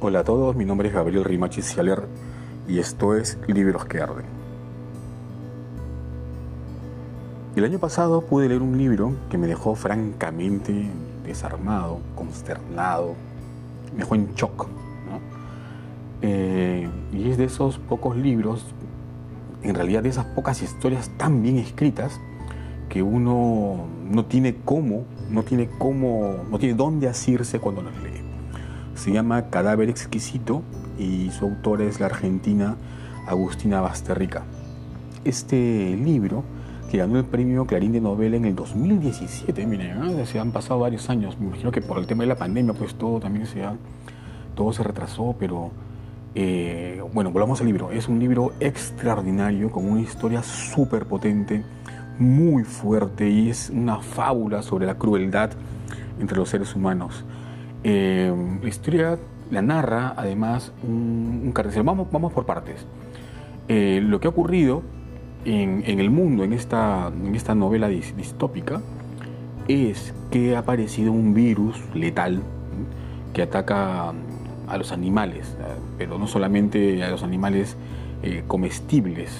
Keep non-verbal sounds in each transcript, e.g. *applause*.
Hola a todos, mi nombre es Gabriel Rimachi Cialer y esto es Libros que Arden. El año pasado pude leer un libro que me dejó francamente desarmado, consternado, me dejó en shock. Eh, y es de esos pocos libros, en realidad de esas pocas historias tan bien escritas, que uno no tiene cómo, no tiene cómo, no tiene dónde asirse cuando las lee. Se llama Cadáver Exquisito y su autora es la argentina Agustina Basterrica. Este libro, que ganó el premio Clarín de Novela en el 2017, miren, se han pasado varios años, me imagino que por el tema de la pandemia pues todo también se ha, todo se retrasó, pero eh, bueno, volvamos al libro. Es un libro extraordinario con una historia súper potente, muy fuerte y es una fábula sobre la crueldad entre los seres humanos. Eh, la historia la narra además un, un carnicero. Vamos, vamos por partes. Eh, lo que ha ocurrido en, el mundo, en esta, en esta novela distópica, es que ha aparecido un virus letal que ataca a los animales, pero no solamente a los animales eh, comestibles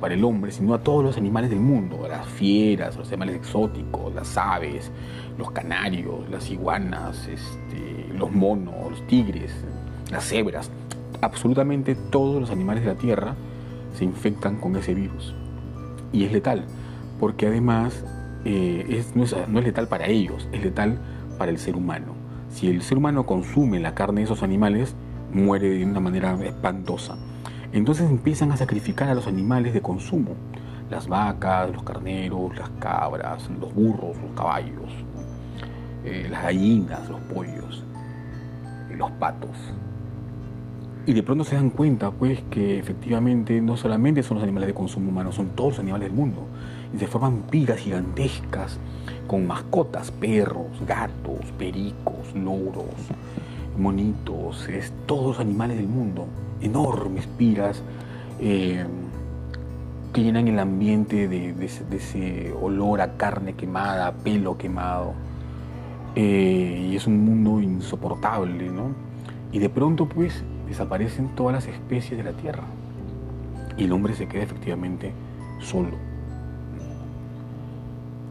para el hombre, sino a todos los animales del mundo, las fieras, los animales exóticos, las aves, los canarios, las iguanas, este, los monos, los tigres, las cebras, absolutamente todos los animales de la Tierra se infectan con ese virus. Y es letal, porque además eh, es, no es letal para ellos, es letal para el ser humano. Si el ser humano consume la carne de esos animales, muere de una manera espantosa. Entonces empiezan a sacrificar a los animales de consumo, las vacas, los carneros, las cabras, los burros, los caballos, eh, las gallinas, los pollos, los patos. Y de pronto se dan cuenta, pues, que efectivamente no solamente son los animales de consumo humano, son todos los animales del mundo. Y se forman piras gigantescas con mascotas, perros, gatos, pericos, loros, monitos, es, todos los animales del mundo. Enormes piras eh, que llenan el ambiente de, ese, olor a carne quemada, pelo quemado. Eh, y es un mundo insoportable, ¿no? Y de pronto pues desaparecen todas las especies de la tierra y el hombre se queda efectivamente solo.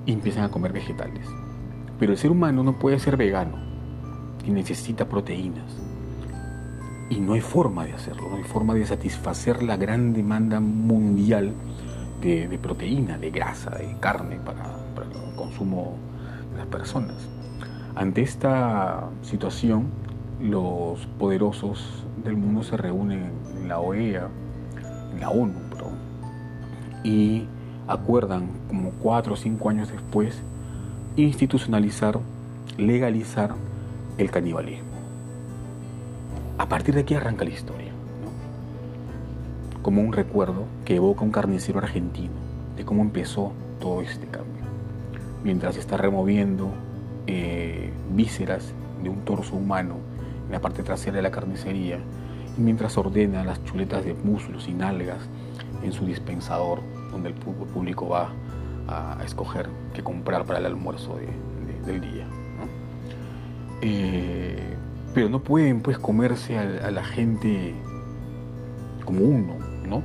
Y empiezan a comer vegetales. Pero el ser humano no puede ser vegano y necesita proteínas. Y no hay forma de hacerlo, no hay forma de satisfacer la gran demanda mundial de, proteína, de grasa, de carne para, el consumo de las personas. Ante esta situación, los poderosos del mundo se reúnen en la OEA, en la ONU, y acuerdan, como cuatro o cinco años después, institucionalizar, legalizar el canibalismo. A partir de aquí arranca la historia, como un recuerdo que evoca un carnicero argentino de cómo empezó todo este cambio. Mientras está removiendo eh, vísceras de un torso humano en la parte trasera de la carnicería y mientras ordena las chuletas de muslos y nalgas en su dispensador donde el público va a, escoger qué comprar para el almuerzo del día. Eh, pero no pueden pues comerse a, la gente como uno, ¿no?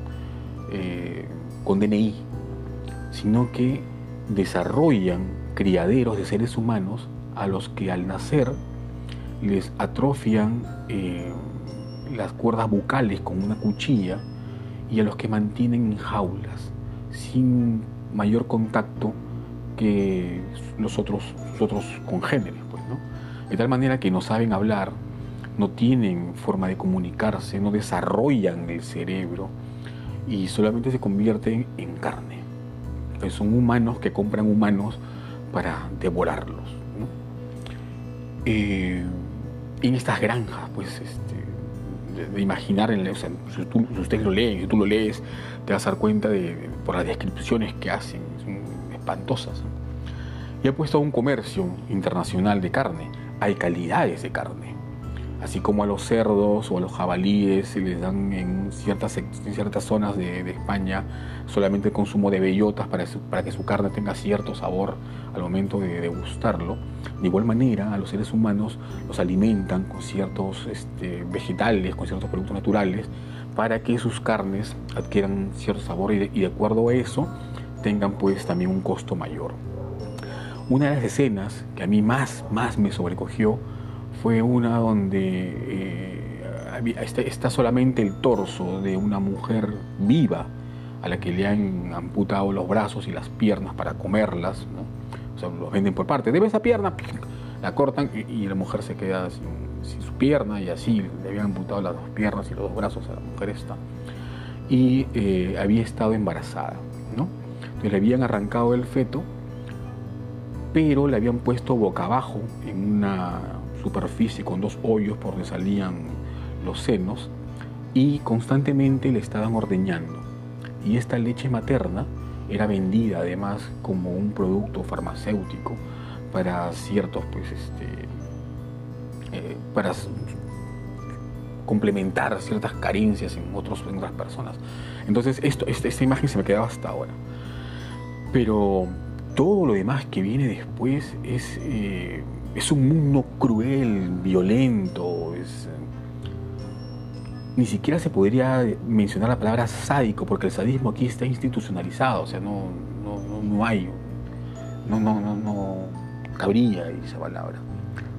Eh, con DNI, sino que desarrollan criaderos de seres humanos a los que al nacer les atrofian eh, las cuerdas bucales con una cuchilla y a los que mantienen en jaulas sin mayor contacto que los otros, otros congéneres, pues, ¿no? De tal manera que no saben hablar, no tienen forma de comunicarse, no desarrollan el cerebro y solamente se convierten en carne. Son humanos que compran humanos para devorarlos. Eh, en estas granjas, pues, este, de, imaginar, en, si, tú, ustedes lo leen, si tú lo lees, te vas a dar cuenta de, por las descripciones que hacen, son espantosas. Y ha puesto un comercio internacional de carne. Hay calidades de carne. Así como a los cerdos o a los jabalíes se les dan en ciertas, ciertas zonas de, España solamente el consumo de bellotas para, para, que su carne tenga cierto sabor al momento de degustarlo. De igual manera, a los seres humanos los alimentan con ciertos este, vegetales, con ciertos productos naturales, para que sus carnes adquieran cierto sabor y de, y de acuerdo a eso tengan pues también un costo mayor. Una de las escenas que a mí más, más me sobrecogió fue una donde eh, está, solamente el torso de una mujer viva a la que le han amputado los brazos y las piernas para comerlas, ¿no? o sea, los venden por parte, debe esa pierna, la cortan y, la mujer se queda sin, su pierna y así le habían amputado las dos piernas y los dos brazos a la mujer esta. Y eh, había estado embarazada, ¿no? Entonces le habían arrancado el feto, pero le habían puesto boca abajo en una superficie con dos hoyos por donde salían los senos y constantemente le estaban ordeñando. Y esta leche materna era vendida además como un producto farmacéutico para ciertos, pues, este, eh, para complementar ciertas carencias en, otros, en otras personas. Entonces, esto, esta, esta imagen se me quedaba hasta ahora. Pero todo lo demás que viene después es eh, es un mundo cruel, violento, es, ni siquiera se podría mencionar la palabra sádico, porque el sadismo aquí está institucionalizado, o sea, no, no, no hay, no, no, no, no cabría esa palabra.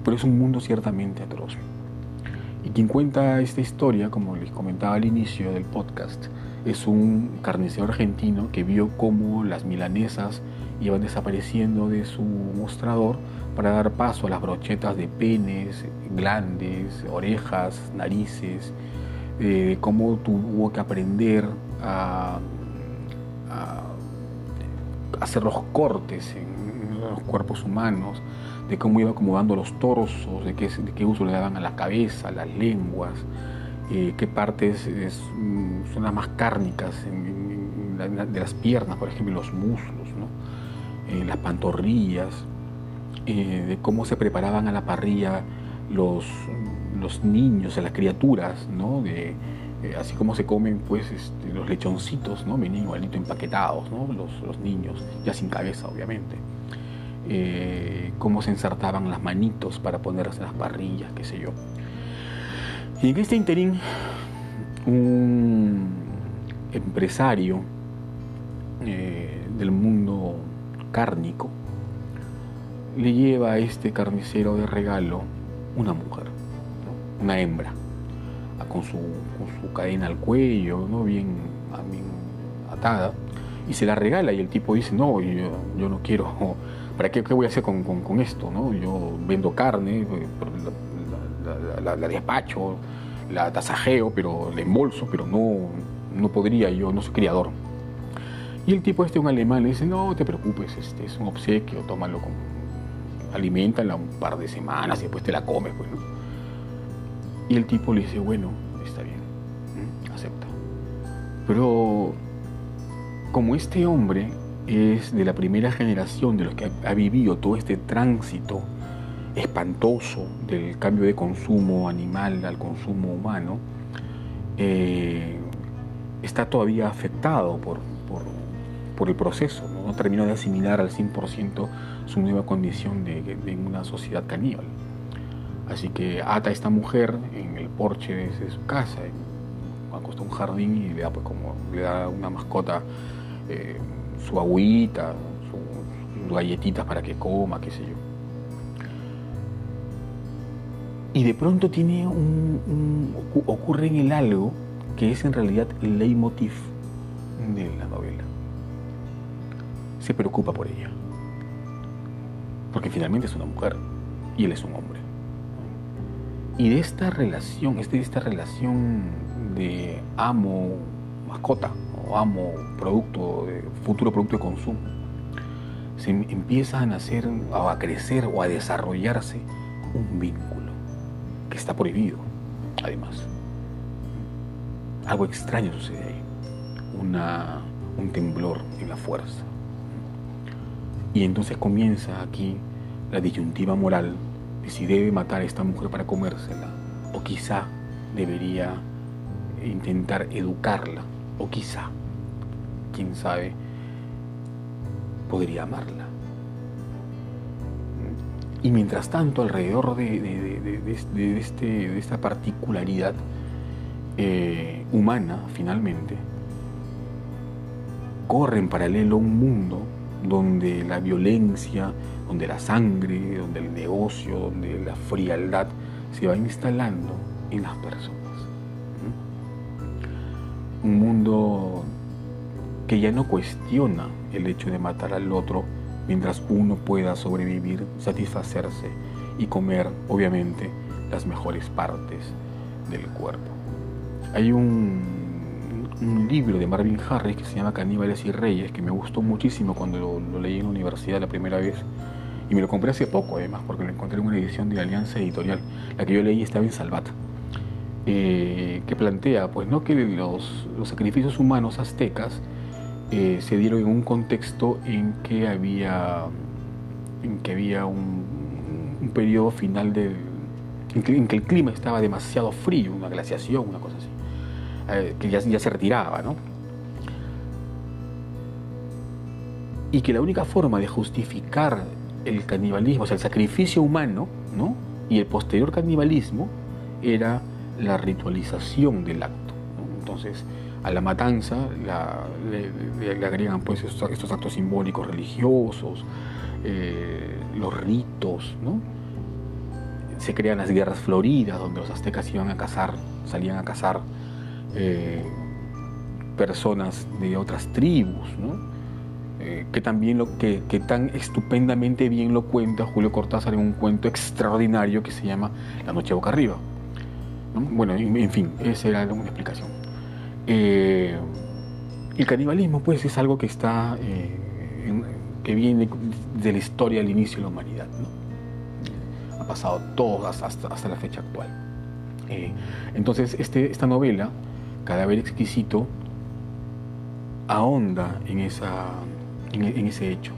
Pero es un mundo ciertamente atroz. Y quien cuenta esta historia, como les comentaba al inicio del podcast, es un carnicero argentino que vio cómo las milanesas iban desapareciendo de su mostrador para dar paso a las brochetas de penes, glandes, orejas, narices, de cómo tuvo que aprender a, hacer los cortes en los cuerpos humanos, de cómo iba acomodando los torsos, de qué, uso le daban a la cabeza, las lenguas, eh, qué partes mm, son las más cárnicas de las piernas, por ejemplo, los muslos, eh, las pantorrillas, eh, de cómo se preparaban a la parrilla los, los niños, las criaturas, ¿no? De, eh, así como se comen pues este, los lechoncitos, ¿no? Venían igualito empaquetados, ¿no? Los, los, niños, ya sin cabeza obviamente. Cómo se ensartaban las manitos para ponerlas en las parrillas, qué sé yo. Y en este interín, un empresario del mundo cárnico, le lleva a este carnicero de regalo una mujer, una hembra, con su, cadena al cuello, ¿no? bien, atada, y se la regala y el tipo dice, no, yo, yo no quiero, *laughs* ¿para qué, voy a hacer con, esto? ¿no? Yo vendo carne, la, despacho, la tasajeo, pero la embolso, pero no, no podría, yo no soy criador. Y el tipo este, un alemán, le dice, no te preocupes, este es un obsequio, tómalo con, alimentala un par de semanas y después te la comes, pues, Y el tipo le dice, bueno, está bien, acepta. Pero como este hombre es de la primera generación de los que ha vivido todo este tránsito espantoso del cambio de consumo animal al consumo humano, eh, está todavía afectado por, el proceso, ¿no? no terminó de asimilar al 100% su nueva condición de, una sociedad caníbal. Así que ata a esta mujer en el porche de, su casa, acosta un jardín y le da, pues, como, le da una mascota eh, su agüita, sus galletitas para que coma, qué sé yo. Y de pronto tiene un, ocurre en el algo que es en realidad el leitmotiv de la novela. Se preocupa por ella porque finalmente es una mujer y él es un hombre. Y de esta relación, de esta relación de amo mascota o amo producto, futuro producto de consumo, se empieza a nacer a crecer o a desarrollarse un vínculo que está prohibido, además. Algo extraño sucede ahí, una, un temblor en la fuerza y entonces comienza aquí la disyuntiva moral de si debe matar a esta mujer para comérsela o quizá debería intentar educarla, o quizá, quién sabe, podría amarla. Y mientras tanto, alrededor de, este, esta particularidad eh, humana, finalmente, corre en paralelo un mundo donde la violencia, donde la sangre, donde el negocio, donde la frialdad se va instalando en las personas. Un mundo que ya no cuestiona el hecho de matar al otro mientras uno pueda sobrevivir, satisfacerse y comer, obviamente, las mejores partes del cuerpo. Hay un, libro de Marvin Harris que se llama Caníbales y Reyes, que me gustó muchísimo cuando lo, leí en la universidad la primera vez. Y me lo compré hace poco, además, porque lo encontré en una edición de Alianza Editorial. La que yo leí estaba en Salvat. Eh, que plantea pues, ¿no? que los, sacrificios humanos aztecas eh, se dieron en un contexto en que había, en que había un, un periodo final del, en que, el clima estaba demasiado frío, una glaciación, una cosa así, eh, que ya, se retiraba, ¿no? Y que la única forma de justificar el canibalismo, o sea, el sacrificio humano, ¿no? Y el posterior canibalismo era la ritualización del acto. Entonces, a la matanza le, agregan pues estos, actos simbólicos religiosos, eh, los ritos, ¿no? Se crean las guerras floridas donde los aztecas iban a cazar, salían a cazar eh, personas de otras tribus. Eh, que también lo que, tan estupendamente bien lo cuenta Julio Cortázar en un cuento extraordinario que se llama La noche boca arriba. Bueno, en, fin, esa era una explicación. Eh, el canibalismo, pues, es algo que está, eh, que viene de la historia al inicio de la humanidad. Ha pasado todas hasta, la fecha actual. Entonces, este, esta novela, Cadáver Exquisito, ahonda en, esa, en, ese hecho.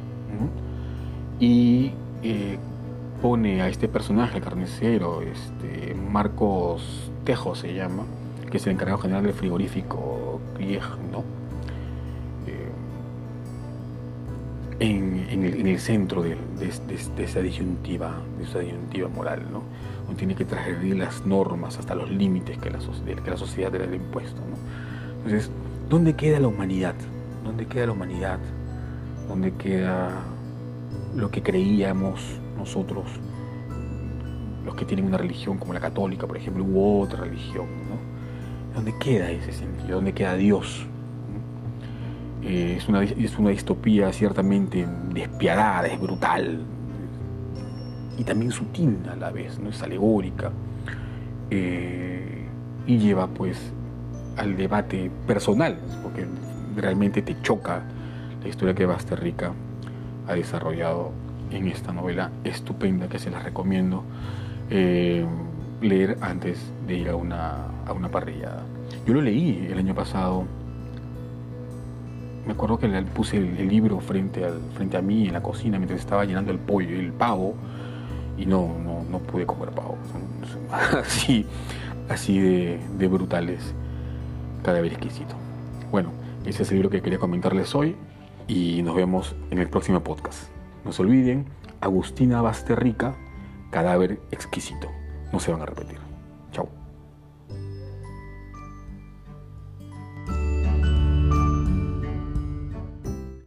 Y pone a este personaje, el carnicero, este, Marcos Tejo se llama, que es el encargado general del frigorífico Grieg, ¿no? En, el, centro de, esa disyuntiva, de esa disyuntiva moral, ¿no? Uno tiene que transgredir las normas hasta los límites que la, que la sociedad le ha impuesto, ¿no? Entonces, ¿dónde queda la humanidad? ¿Dónde queda la humanidad? ¿Dónde queda lo que creíamos nosotros, los que tienen una religión como la católica, por ejemplo, u otra religión, ¿no? ¿Dónde queda ese sentido? ¿Dónde queda Dios? Eh, es, una, es una distopía ciertamente despiadada, es brutal y también sutil a la vez, ¿no? es alegórica eh, y lleva pues al debate personal, porque realmente te choca la historia que Basterrica ha desarrollado en esta novela estupenda que se la recomiendo. Eh, leer antes de ir a una, a una parrillada. Yo lo leí el año pasado. Me acuerdo que le puse el, libro frente, al, frente a mí en la cocina mientras estaba llenando el pollo, el pavo, y no, no, no pude comer pavo. *laughs* Así, así de, de brutales, cada vez exquisito. Bueno, ese es el libro que quería comentarles hoy y nos vemos en el próximo podcast. No se olviden, Agustina Basterrica, cadáver exquisito no se van a repetir.